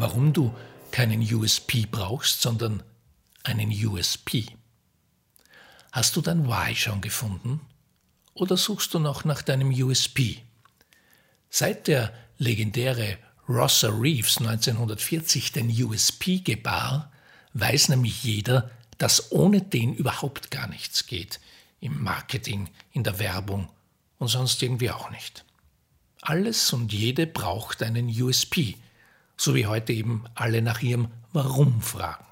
warum du keinen USP brauchst, sondern einen USP. Hast du dein Why schon gefunden? Oder suchst du noch nach deinem USP? Seit der legendäre Rosser Reeves 1940 den USP gebar, weiß nämlich jeder, dass ohne den überhaupt gar nichts geht. Im Marketing, in der Werbung und sonst irgendwie auch nicht. Alles und jede braucht einen USP, so wie heute eben alle nach ihrem Warum fragen.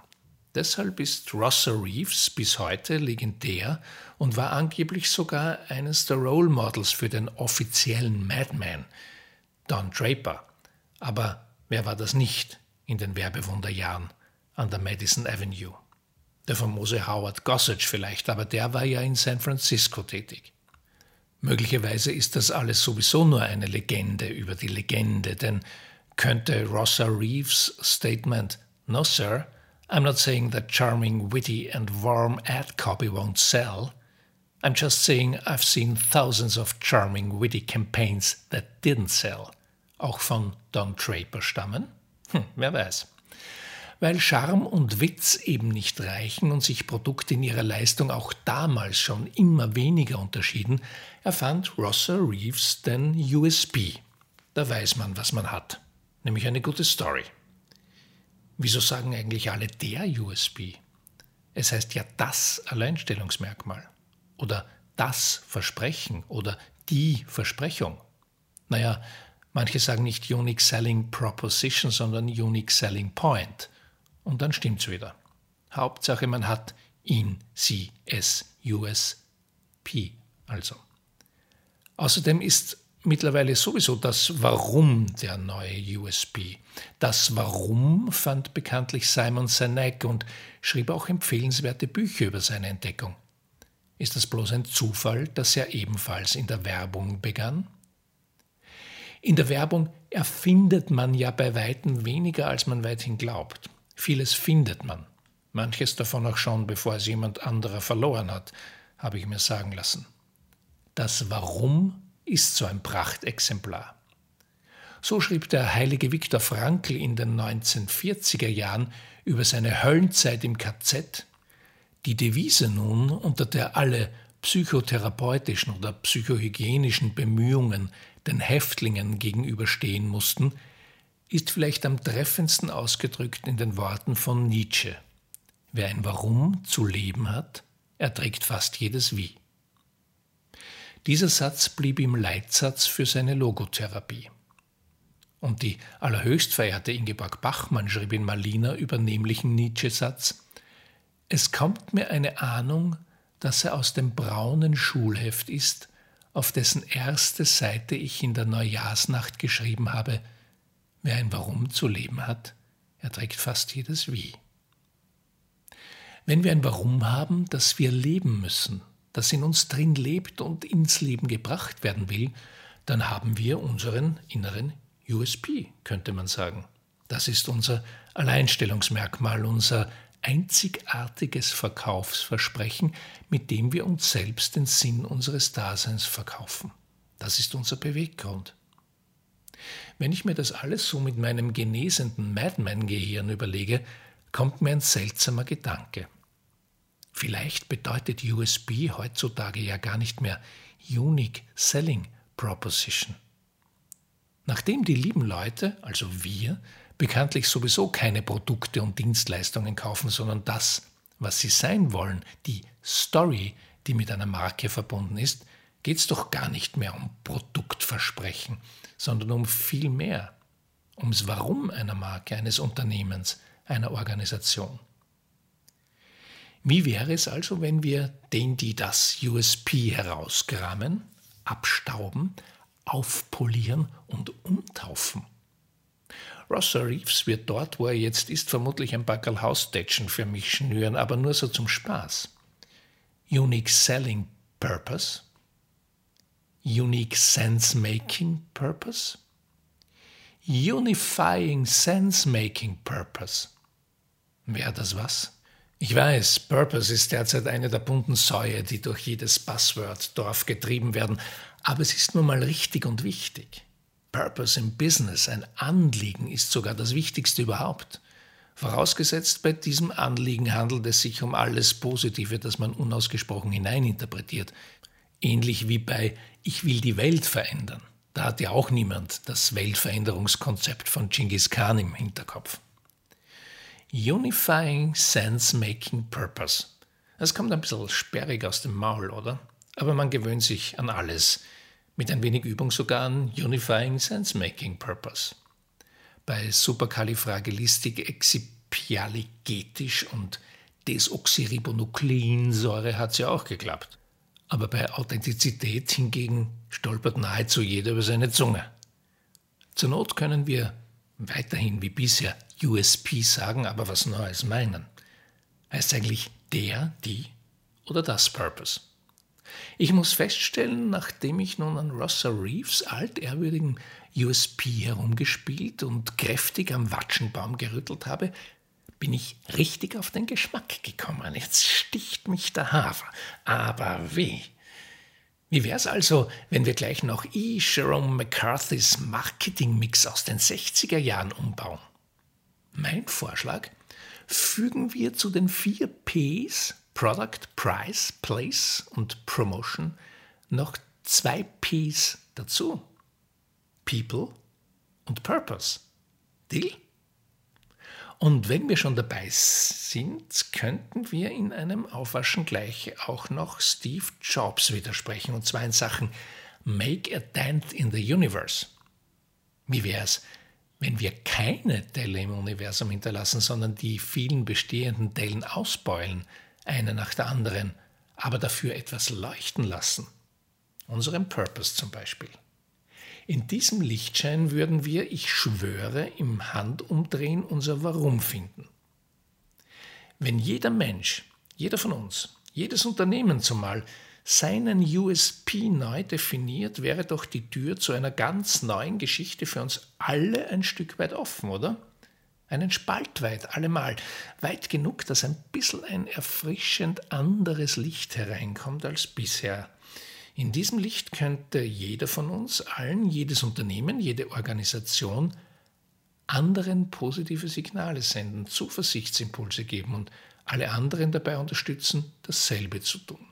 Deshalb ist Rosser Reeves bis heute legendär und war angeblich sogar eines der Role Models für den offiziellen Madman, Don Draper. Aber wer war das nicht in den Werbewunderjahren an der Madison Avenue? Der famose Howard Gossage vielleicht, aber der war ja in San Francisco tätig. Möglicherweise ist das alles sowieso nur eine Legende über die Legende, denn könnte Rossa Reeves Statement No, sir, I'm not saying that charming, witty, and warm ad copy won't sell. I'm just saying I've seen thousands of charming, witty campaigns that didn't sell. Auch von Don Draper stammen? Hm, wer weiß. Weil Charme und Witz eben nicht reichen und sich Produkte in ihrer Leistung auch damals schon immer weniger unterschieden, erfand Rosser Reeves den USB. Da weiß man, was man hat, nämlich eine gute Story. Wieso sagen eigentlich alle der USB? Es heißt ja das Alleinstellungsmerkmal oder das Versprechen oder die Versprechung. Naja, manche sagen nicht Unique Selling Proposition, sondern Unique Selling Point. Und dann stimmt's wieder. Hauptsache, man hat ihn, sie, es, USP also. Außerdem ist mittlerweile sowieso das Warum der neue USB. Das Warum fand bekanntlich Simon Sinek und schrieb auch empfehlenswerte Bücher über seine Entdeckung. Ist das bloß ein Zufall, dass er ebenfalls in der Werbung begann? In der Werbung erfindet man ja bei weitem weniger, als man weithin glaubt. Vieles findet man. Manches davon auch schon, bevor es jemand anderer verloren hat, habe ich mir sagen lassen. Das Warum ist so ein Prachtexemplar. So schrieb der heilige Viktor Frankl in den 1940er Jahren über seine Höllenzeit im KZ. Die Devise nun, unter der alle psychotherapeutischen oder psychohygienischen Bemühungen den Häftlingen gegenüberstehen mussten, ist vielleicht am treffendsten ausgedrückt in den Worten von Nietzsche. Wer ein Warum zu leben hat, erträgt fast jedes Wie. Dieser Satz blieb ihm Leitsatz für seine Logotherapie. Und die allerhöchst verehrte Ingeborg Bachmann schrieb in Malina über nämlichen Nietzsche-Satz: Es kommt mir eine Ahnung, dass er aus dem braunen Schulheft ist, auf dessen erste Seite ich in der Neujahrsnacht geschrieben habe, Wer ein Warum zu leben hat, erträgt fast jedes Wie. Wenn wir ein Warum haben, das wir leben müssen, das in uns drin lebt und ins Leben gebracht werden will, dann haben wir unseren inneren USP, könnte man sagen. Das ist unser Alleinstellungsmerkmal, unser einzigartiges Verkaufsversprechen, mit dem wir uns selbst den Sinn unseres Daseins verkaufen. Das ist unser Beweggrund. Wenn ich mir das alles so mit meinem genesenden Madman-Gehirn überlege, kommt mir ein seltsamer Gedanke. Vielleicht bedeutet USB heutzutage ja gar nicht mehr Unique Selling Proposition. Nachdem die lieben Leute, also wir, bekanntlich sowieso keine Produkte und Dienstleistungen kaufen, sondern das, was sie sein wollen, die Story, die mit einer Marke verbunden ist, geht es doch gar nicht mehr um Produktversprechen, sondern um viel mehr, ums Warum einer Marke, eines Unternehmens, einer Organisation. Wie wäre es also, wenn wir den, die das USP herauskramen, abstauben, aufpolieren und umtaufen? Rosser Reeves wird dort, wo er jetzt ist, vermutlich ein Backerl Haustätschen für mich schnüren, aber nur so zum Spaß. Unique Selling Purpose, unique sense making purpose? Unifying sense making purpose. Wäre das was? Ich weiß, Purpose ist derzeit eine der bunten Säue, die durch jedes Buzzword-Dorf getrieben werden, aber es ist nun mal richtig und wichtig. Purpose im Business, ein Anliegen ist sogar das Wichtigste überhaupt. Vorausgesetzt, bei diesem Anliegen handelt es sich um alles Positive, das man unausgesprochen hineininterpretiert. Ähnlich wie bei Ich will die Welt verändern. Da hat ja auch niemand das Weltveränderungskonzept von Genghis Khan im Hinterkopf. Unifying Sense-Making Purpose. Das kommt ein bisschen sperrig aus dem Maul, oder? Aber man gewöhnt sich an alles. Mit ein wenig Übung sogar an Unifying Sense-Making Purpose. Bei Superkalifragilistik-Expialigetisch und Desoxyribonukleinsäure hat es ja auch geklappt. Aber bei Authentizität hingegen stolpert nahezu jeder über seine Zunge. Zur Not können wir weiterhin wie bisher USP sagen, aber was Neues meinen. Heißt eigentlich der, die oder das Purpose. Ich muss feststellen, nachdem ich nun an Rossa Reeves altehrwürdigen USP herumgespielt und kräftig am Watschenbaum gerüttelt habe, bin ich richtig auf den Geschmack gekommen. Jetzt sticht mich der Hafer. Aber wie? Wie wär's also, wenn wir gleich noch E. Jerome McCarthy's Marketingmix aus den 60er Jahren umbauen? Mein Vorschlag, fügen wir zu den vier Ps Product, Price, Place und Promotion noch zwei Ps dazu. People und Purpose. Deal? Und wenn wir schon dabei sind, könnten wir in einem Aufwaschen gleich auch noch Steve Jobs widersprechen, und zwar in Sachen Make a Dent in the Universe. Wie wäre es, wenn wir keine Delle im Universum hinterlassen, sondern die vielen bestehenden Dellen ausbeulen, eine nach der anderen, aber dafür etwas leuchten lassen? Unseren Purpose zum Beispiel. In diesem Lichtschein würden wir, ich schwöre, im Handumdrehen unser Warum finden. Wenn jeder Mensch, jeder von uns, jedes Unternehmen zumal seinen USP neu definiert, wäre doch die Tür zu einer ganz neuen Geschichte für uns alle ein Stück weit offen, oder? Einen Spalt weit, allemal. Weit genug, dass ein bisschen ein erfrischend anderes Licht hereinkommt als bisher. In diesem Licht könnte jeder von uns, allen, jedes Unternehmen, jede Organisation anderen positive Signale senden, Zuversichtsimpulse geben und alle anderen dabei unterstützen, dasselbe zu tun.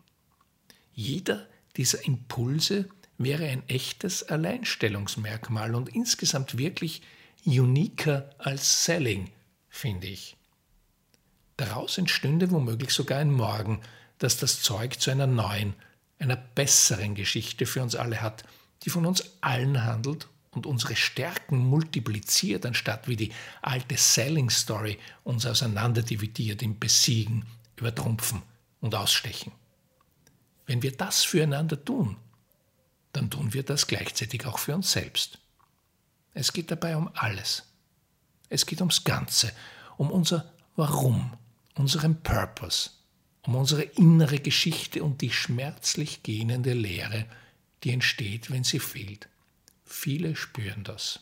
Jeder dieser Impulse wäre ein echtes Alleinstellungsmerkmal und insgesamt wirklich uniker als Selling, finde ich. Daraus entstünde womöglich sogar ein Morgen, das das Zeug zu einer neuen einer besseren Geschichte für uns alle hat, die von uns allen handelt und unsere Stärken multipliziert, anstatt wie die alte Selling Story uns auseinanderdividiert im Besiegen, Übertrumpfen und Ausstechen. Wenn wir das füreinander tun, dann tun wir das gleichzeitig auch für uns selbst. Es geht dabei um alles. Es geht ums Ganze, um unser Warum, unseren Purpose, um unsere innere Geschichte und die schmerzlich gähnende Leere, die entsteht, wenn sie fehlt. Viele spüren das.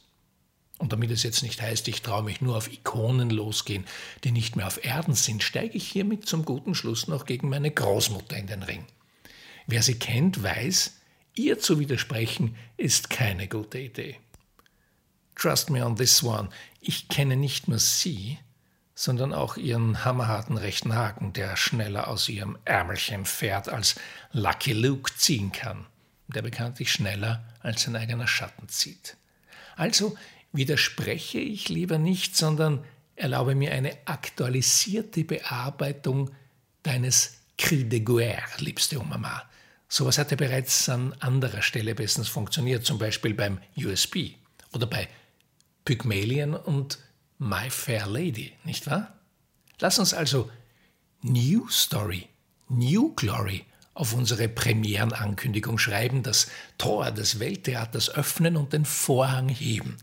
Und damit es jetzt nicht heißt, ich traue mich nur auf Ikonen losgehen, die nicht mehr auf Erden sind, steige ich hiermit zum guten Schluss noch gegen meine Großmutter in den Ring. Wer sie kennt, weiß, ihr zu widersprechen ist keine gute Idee. Trust me on this one, ich kenne nicht nur sie, sondern auch ihren hammerharten rechten Haken, der schneller aus ihrem Ärmelchen fährt, als Lucky Luke ziehen kann, der bekanntlich schneller als sein eigener Schatten zieht. Also widerspreche ich lieber nicht, sondern erlaube mir eine aktualisierte Bearbeitung deines Cri de Guerre, liebste Oma. Sowas hat ja bereits an anderer Stelle bestens funktioniert, zum Beispiel beim USB oder bei Pygmalion und My Fair Lady, nicht wahr? Lass uns also New Story, New Glory auf unsere Premierenankündigung schreiben, das Tor des Welttheaters öffnen und den Vorhang heben.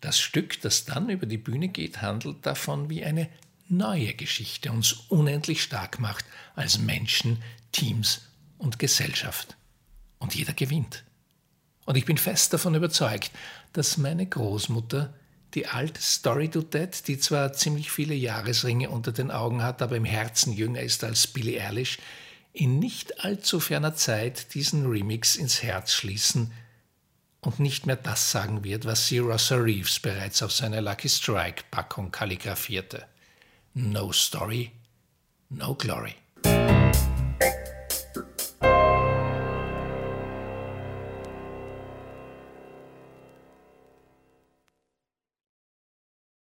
Das Stück, das dann über die Bühne geht, handelt davon, wie eine neue Geschichte uns unendlich stark macht als Menschen, Teams und Gesellschaft. Und jeder gewinnt. Und ich bin fest davon überzeugt, dass meine Großmutter die alte Story to Dead, die zwar ziemlich viele Jahresringe unter den Augen hat, aber im Herzen jünger ist als Billie Eilish, in nicht allzu ferner Zeit diesen Remix ins Herz schließen und nicht mehr das sagen wird, was sie Russell Reeves bereits auf seiner Lucky Strike Packung kalligrafierte. No story, no glory.